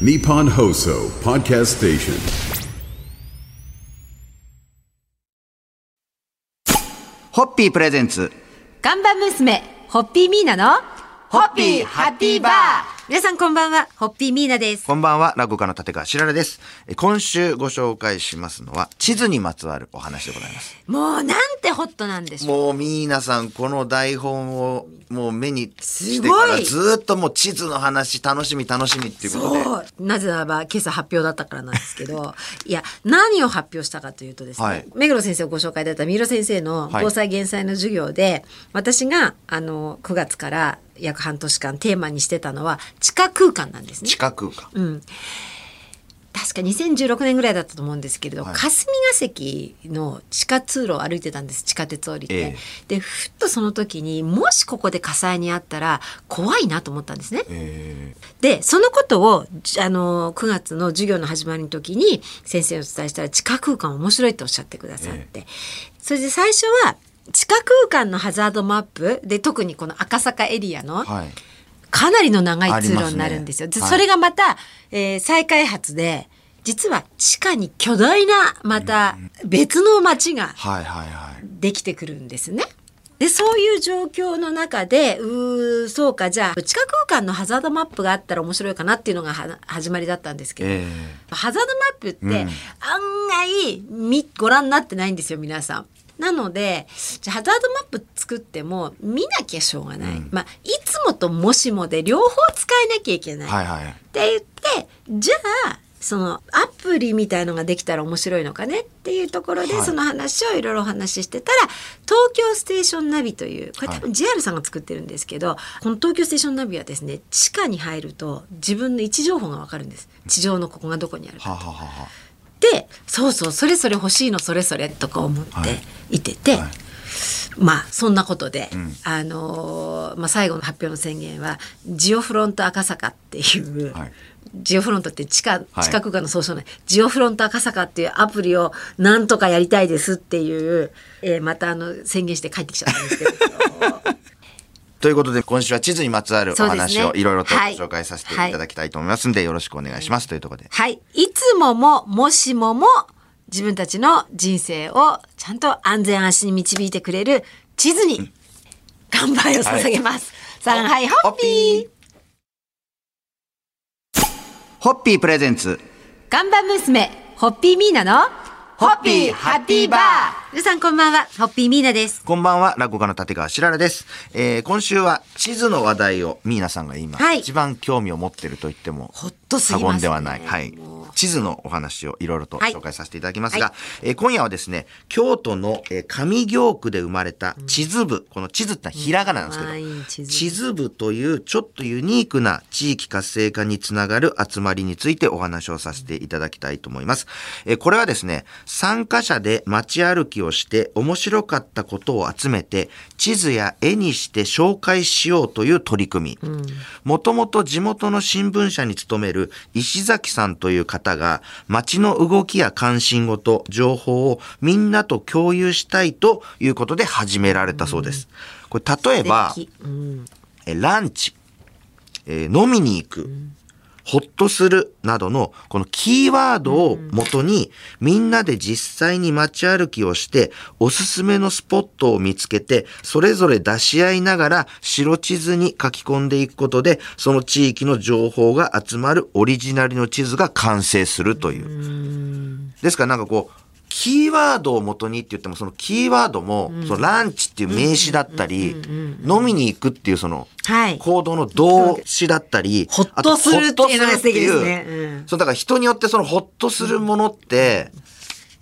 Nippon Hoso Podcast Station. ホッピープレゼンツ。看板娘、ホッピーミーナの、ホッピーハッピーバー皆さんこんばんは、ホッピーミーナです。こんばんは、落語家の立川しららです。え今週ご紹介しますのは、地図にまつわるお話でございます。もうなんてホットなんでしょう。もう、みーなさん、この台本を、もう目にしてから、いずーっともう地図の話、楽しみ、楽しみっていうことで。そう。なぜならば、今朝発表だったからなんですけど、いや、何を発表したかというとですね、はい目黒先生をご紹介だった三浦先生のはい防災減災の授業で、私が、あの、9月から約半年間テーマにしてたのは、地下空間なんですね地。下空間。うん。確か2016年ぐらいだったと思うんですけれど、はい。霞が関の地下通路を歩いてたんです地下鉄降りて、ええ。でふっとその時にもしここで火災にあったら怖いなと思ったんですね。えでそのことをじあの9月の授業の始まりの時に先生にお伝えしたら地下空間面白いとおっしゃってくださって、それで最初は地下空間のハザードマップで特にこの赤坂エリアの、ーはい。かなりの長い通路になるんですよ。すねはいそれがまた、えー再開発で実は地下に巨大なまた別の街がはいはいはい。できてくるんですね。でそういう状況の中でうーそうかじゃあ地下空間のハザードマップがあったら面白いかなっていうのがは始まりだったんですけど、えハザードマップって、うん案外みご覧になってないんですよ皆さん。なのでじゃあハザードマップ作っても見なきゃしょうがない、まあいつもともしもで両方使えなきゃいけない、ー、はいはい。って言ってじゃあそのアプリみたいのができたら面白いのかね。っていうところで、はい。その話をいろいろお話ししてたら東京ステーションナビというこれ多分 JR さんが作ってるんですけど、この東京ステーションナビはですね地下に入ると自分の位置情報がわかるんです。地上のここがどこにあるかはあ、はあはあはそうそうそれぞれ欲しいのそれぞれとか思ってい。てて、はい。まあそんなことで、ん。あのーまあ、最後の発表の宣言はジオフロント赤坂っていう、はい。ジオフロントって地下はい。地下空間の総称ね、ジオフロント赤坂っていうアプリをなんとかやりたいですっていう、えーまたあの宣言して帰ってきちゃったんですけど。ということで、今週は地図にまつわるお話をいろいろとごはい紹介させていただきたいと思いますんで、よろしくお願いします。というところで。はい。いつもも、もしもも、自分たちの人生をちゃんと安全安心に導いてくれる地図に、乾杯を捧げます。はい、ホッピーホッピープレゼンツ。看板娘、ホッピーミーナの、ホッピーハッピーバー皆さんこんばんは、ホッピーミーナです。こんばんは、落語家の立川しららです。えー、今週は地図の話題をミーナさんが今、はい一番興味を持っていると言ってもとす過言ではない。はい。地図のお話をいろいろとはい紹介させていただきますが、はえー今夜はですね、京都の、えー上京区で生まれた地図部、この地図ってのはひらがななんですけど、うんはい地図部地図部というちょっとユニークな地域活性化につながる集まりについてお話をさせていただきたいと思います。えーこれはですね、参加者で街歩きをして面白かったことを集めて地図や絵にして紹介しようという取り組み。もともと地元の新聞社に勤める石崎さんという方が街の動きや関心事、情報をみんなと共有したいということで始められたそうです。これ例えば、えランチ、えー飲みに行く、ほっとするなどのこのキーワードを元にみんなで実際に街歩きをしておすすめのスポットを見つけてそれぞれ出し合いながら白地図に書き込んでいくことでその地域の情報が集まるオリジナルの地図が完成するという。ですからなんかこうキーワードを元にって言ってもそのキーワードも、そのランチっていう名詞だったり、飲みに行くっていうそのはい。行動の動詞だったり、ほっとするっていうのが素敵ですね。そう、だから人によってそのほっとするものって、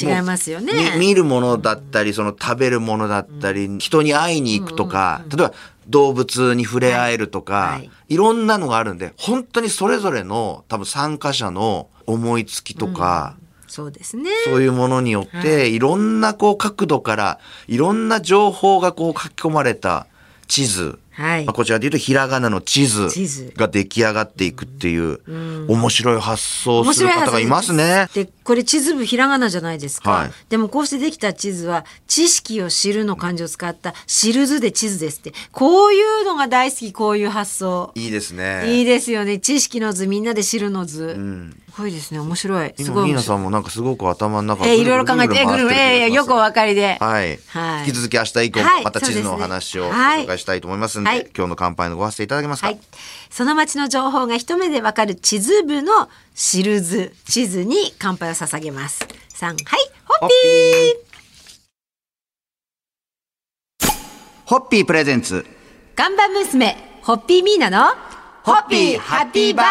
違いますよね。み見るものだったり、その食べるものだったり、人に会いに行くとか、例えば動物に触れ合えるとか、はい。ろんなのがあるんで、本当にそれぞれの多分参加者の思いつきとか、そうですね。そういうものによって、い。ろんなこう角度から、いろんな情報がこう書き込まれた地図。はい。まあこちらで言うとひらがなの地図が出来上がっていくっていう、面白い発想をする方がいますね。でこれ地図部ひらがなじゃないですか、はい。でもこうしてできた地図は知識を知るの漢字を使った知る図で地図ですって。こういうのが大好きこういう発想。いいですね。いいですよね。知識の図みんなで知るの図、すごいですね。面白い。す今ごいさんもなんかすごく頭の中えーいろいろ考えて。えぐるぐる。えーよくお分かりで。はい、はい。引き続き明日以降はい。また地図のお話を紹介したいと思いますんで、はい。今日の乾杯のご発声いただけますか、はい。その町の情報が一目でわかる地図部の知る図、地図に乾杯を捧げます。三、はい、ホッピー。ホッピー。プレゼンツ。看板娘、ホッピーミーナのホッピーハッピーバー。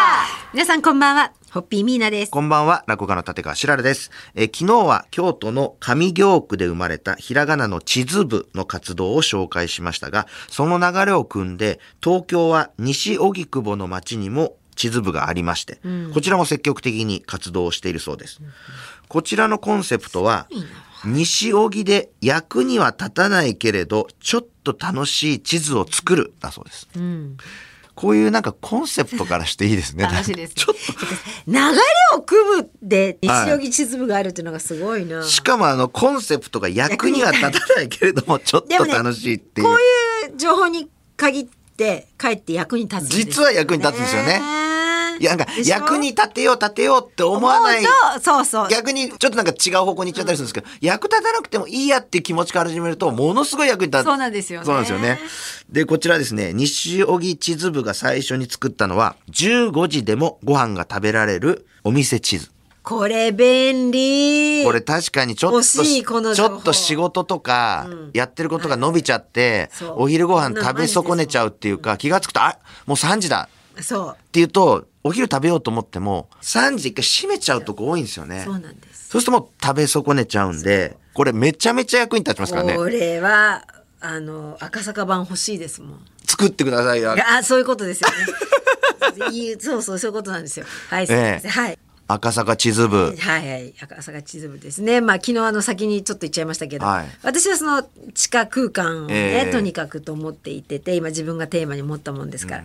皆さんこんばんは。ホッピーミーナです。こんばんは、落語家の立川しららです。えー昨日は京都の上京区で生まれたひらがなの地図部の活動を紹介しましたが、その流れを組んで、東京は西荻窪の町にも地図部がありまして、こちらも積極的に活動をしているそうです。こちらのコンセプトは、西荻で役には立たないけれど、ちょっと楽しい地図を作る、だそうです。こういうなんかコンセプトからしていいですね。楽しいです、ね。ちょっ流れを組むで西荻地図部があるっていうのがすごいな。と、しかもあの、コンセプトが役には立たないけれども、ちょっと楽しいっていう。こういう情報に限ってかえって役に立つね実は役に立つんですよねいや、なんか役に立てよう立てようって思わない。そうそう。逆にちょっとなんか違う方向に行っちゃったりするんですけど、役立たなくてもいいやっていう気持ちから始めると、ものすごい役に立つ。そうなんですよね。そうなんですよね。で、こちらですね、西荻地図部が最初に作ったのは、15時でもご飯が食べられるお店地図。これ便利。これ確かにちょっとちょっと仕事とかやってることが伸びちゃって、そう。お昼ご飯食べ損ねちゃうっていうか気がつくとあもう3時だ。そう。っていうとお昼食べようと思っても3時で一回閉めちゃうとこ多いんですよね。そうなんです。そうするともう食べ損ねちゃうんでこれめちゃめちゃ役に立ちますからね。これはあの赤坂版欲しいですもん。作ってくださいよ。あそういうことですよね。そうそうそういうことなんですよ。はいすいません、ええ。はい。赤坂地図部。はいはい。赤坂地図部ですね。まあ昨日あの先にちょっと言っちゃいましたけど、はい。私はその地下空間をね、ええ。とにかくと思っていてて今自分がテーマに持ったもんですから、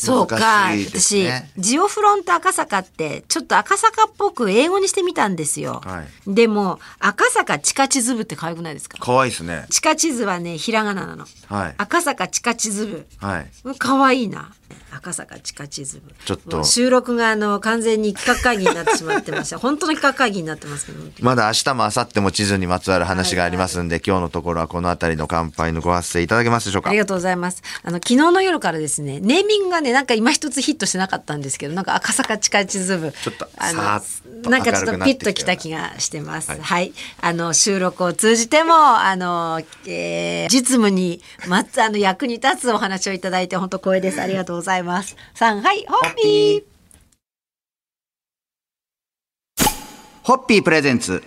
そうか、難しいです私ね。ジオフロント赤坂ってちょっと赤坂っぽく英語にしてみたんですよ、はでも赤坂地下地図部って可愛くないですか？可愛いですね。地下地図はねひらがななの。はい。赤坂地下地図部はい。可愛いな赤坂地下地図部ちょっと収録があの完全に企画会議になってしまってました 本当の企画会議になってますけどまだ明日も明後日も地図にまつわる話がありますんで、今日のところはこの辺りの乾杯のご発声いただけますでしょうか？ありがとうございます。あの昨日の夜からですね、ネーミングがね、なんか今一つヒットしてなかったんですけど、なんか赤坂地下地図部。ちょっとあのなんかちょっとピッときた気がしてます。はい、あの収録を通じても、あの、えー実務にまつあの役に立つお話をいただいて本当光栄です。ありがとうございます。さんはいホッピー。ホッピープレゼンツ。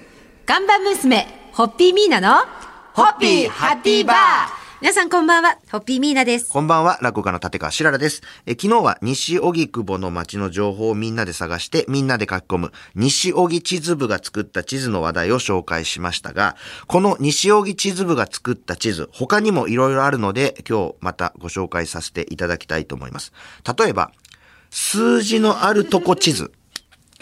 看板娘ホッピーミーナのホッピーハッピーバー皆さんこんばんはホッピーミーナです。こんばんは、落語家の立川しららです。え昨日は西荻窪の街の情報をみんなで探して、みんなで書き込む、西荻地図部が作った地図の話題を紹介しましたが、この西荻地図部が作った地図、他にもいろいろあるので、今日またご紹介させていただきたいと思います。例えば、数字のあるとこ地図。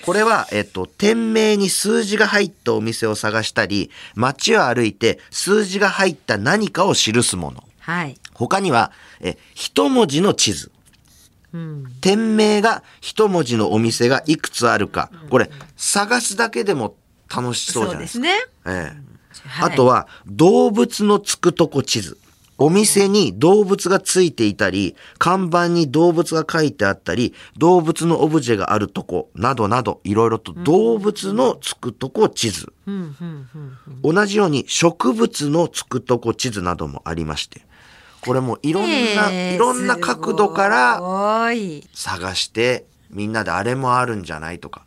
これは、えっと、店名に数字が入ったお店を探したり、街を歩いて数字が入った何かを記すもの。はい。他には、え、一文字の地図。店名が一文字のお店がいくつあるか。これ、探すだけでも楽しそうじゃないですか。ね。ええはいあとは、動物のつくとこ地図。お店に動物がついていたり、看板に動物が書いてあったり、動物のオブジェがあるとこ、などなど、いろいろと動物のつくとこ地図。同じように植物のつくとこ地図などもありまして、これもいろんな、えーいろんな角度から。探して、みんなであれもあるんじゃないとか、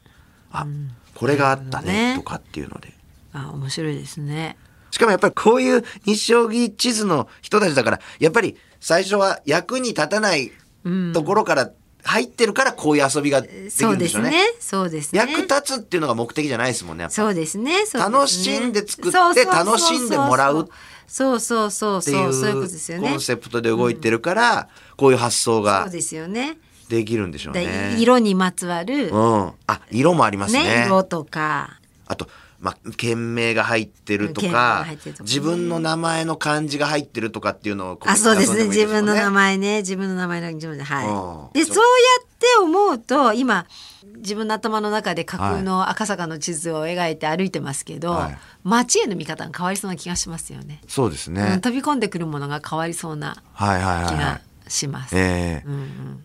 あ、これがあったね、とかっていうので。あ、面白いですね。しかもやっぱりこういう西荻地図の人たちだから、やっぱり最初は役に立たないところから入ってるからこういう遊びができそるでしょうね。うんですね。そうですね。役立つっていうのが目的じゃないですもんね。そうですね。楽しんで作って楽しんでもらうそうそうそうそうそういうことですよねうコンセプトで動いてるから、こういう発想そがうですよねできるんでしょうでね。色にまつわるうん。あ、色もありますね。ね色とかあと、まあ、県名が入ってるとか自分の名前の漢字が入ってるとかっていうのをあそうです。ね。自分の名前前ね。自分の名前の自分でうん。はいでそうやって思うと今自分の頭の中で架空の赤坂の地図を描いて歩いてますけど、はい。街への見方が変わりそうな気がしますよね。そうですね、うん飛び込んでくるものが変わりそうなはいはいはいは気がいします。ええ。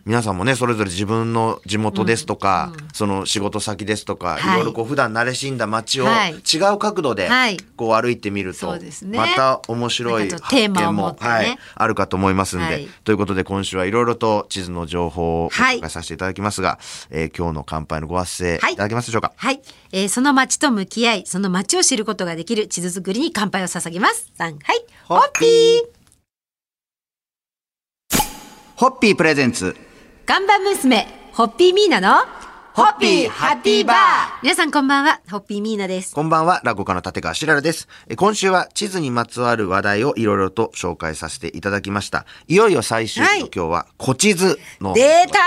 皆さんもねそれぞれ自分の地元ですとか、その仕事先ですとか、はい。い、ろいろこう普段慣れしんだ街をはい。違う角度ではい。こう歩いてみると、そうですね。また面白いなんかちょっとテーマを持ってね。はい、あるかと思いますんで、はい。ということで今週はいろいろと地図の情報を紹介させていただきますが、えー今日の乾杯のご発声い。はいただけますでしょうか、はい、えーその街と向き合い、その街を知ることができる地図作りに乾杯を捧げます。さん、はい、ホッピーホッピープレゼンツ看板娘、ホッピーミーナの、ホッピーハッピーバー皆さんこんばんは、ホッピーミーナです。こんばんは、落語家の立川しららです。え今週は地図にまつわる話題をいろいろと紹介させていただきました。いよいよ最終日はいの今日は、古地図の。出た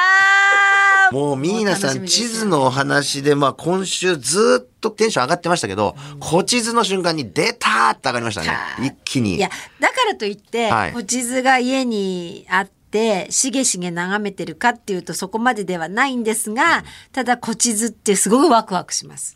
ーもうミーナさん、地図のお話で、まあ今週ずっとテンション上がってましたけど、古地図の瞬間に出たーって上がりましたね。一気に。いや、だからといって、はいお地図が家にあって、しげしげ眺めてるかっていうとそこまでではないんですが、ただ古地図ってすごくワクワクします。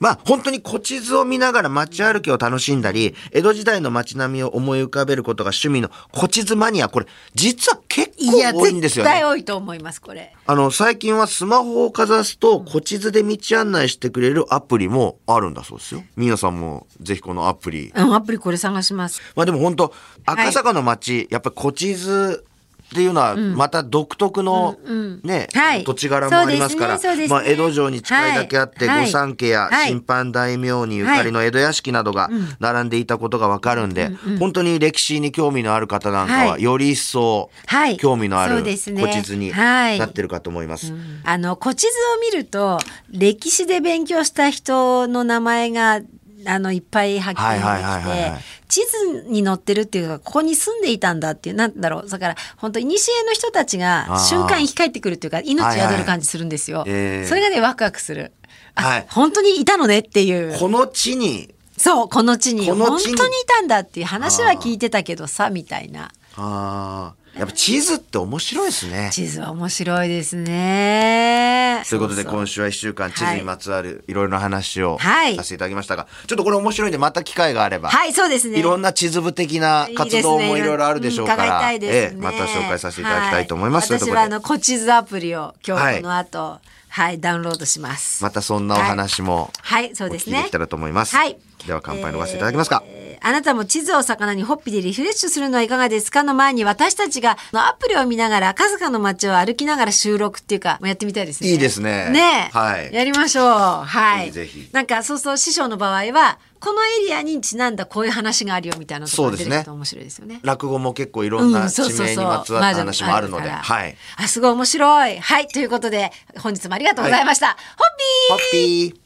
まあ本当に古地図を見ながら街歩きを楽しんだり、江戸時代の街並みを思い浮かべることが趣味の古地図マニア、これ実は結いや、構多いんですよね。絶対多いと思います、これ。あの、最近はスマホをかざすと、古地図で道案内してくれるアプリもあるんだそうですよ。皆さんもぜひこのアプリ。うん、アプリこれ探します。まあでも本当赤坂の街、やっぱり古地図っていうのは、また独特のね、はい。土地柄もありますから、まあ江戸城に近いだけあって、はい。御三家やはい。審判大名にゆかりの江戸屋敷などが並んでいたことがわかるんで、本当に歴史に興味のある方なんかは、はい。より一層はい。興味のあるそうですね。古地図にはい。なってるかと思います。あの古地図を見ると歴史で勉強した人の名前があのいっぱい発見はいはいはいできはいはいて地図に載ってるっていうかここに住んでいたんだっていうなんだろうだから本当古の人たちが瞬間生き返ってくるっていうか命はいはい宿る感じするんですよ。えーそれがねワクワクする。あ、はい本当にいたのねっていう。この地に？そうこの地に本当にいたんだっていう話は聞いてたけどさみたいな。ああ、やっぱ地図って面白いですね。地図は面白いですね。ということで今週は1週間地図にまつわるいろいろな話をはいさせていただきましたが、ちょっとこれ面白いんでまた機会があれば、はいそうですね。いろんな地図部的な活動もいろいろあるでしょうから、ええまた紹介させていただきたいと思います。私はあの、コチズアプリを今はい日この後、はい、ダウンロードします。またそんなお話もはい、そうですねできた。らと思います。はい。では乾杯のごせていただけますか？えーあなたも地図を魚にホッピでリフレッシュするのはいかがですか？の前に私たちがアプリを見ながら赤坂の街を歩きながら収録っていうかやってみたいですね。いいですねねえはいやりましょう。はい。ぜひなんかそうそう師匠の場合はこのエリアにちなんだこういう話があるよみたいなそうですね出てくると面白いですよね。落語も結構いろんな地名にまつわった話もあるので、はい。あ、すごい面白い。はい。ということで、本日もありがとうございました。ホッピーホッピー